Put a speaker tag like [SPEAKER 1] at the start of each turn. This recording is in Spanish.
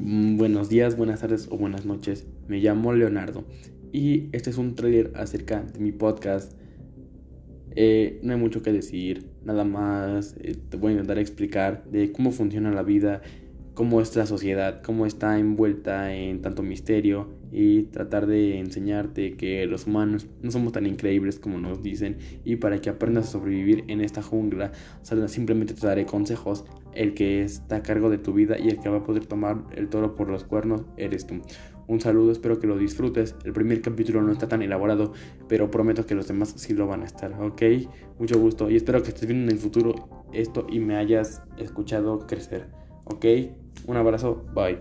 [SPEAKER 1] Mm, buenos días, buenas tardes o buenas noches. Me llamo Leonardo y este es un trailer acerca de mi podcast. Eh, no hay mucho que decir, nada más eh, te voy a intentar explicar de cómo funciona la vida, cómo es la sociedad, cómo está envuelta en tanto misterio y tratar de enseñarte que los humanos no somos tan increíbles como nos dicen. Y para que aprendas a sobrevivir en esta jungla simplemente te daré consejos. El que está a cargo de tu vida y el que va a poder tomar el toro por los cuernos eres tú. Un saludo espero que lo disfrutes. El primer capítulo no está tan elaborado pero prometo que los demás sí lo van a estar ok mucho gusto y espero que estés viendo en el futuro. Esto y me hayas escuchado crecer ¿Ok? Un abrazo, bye.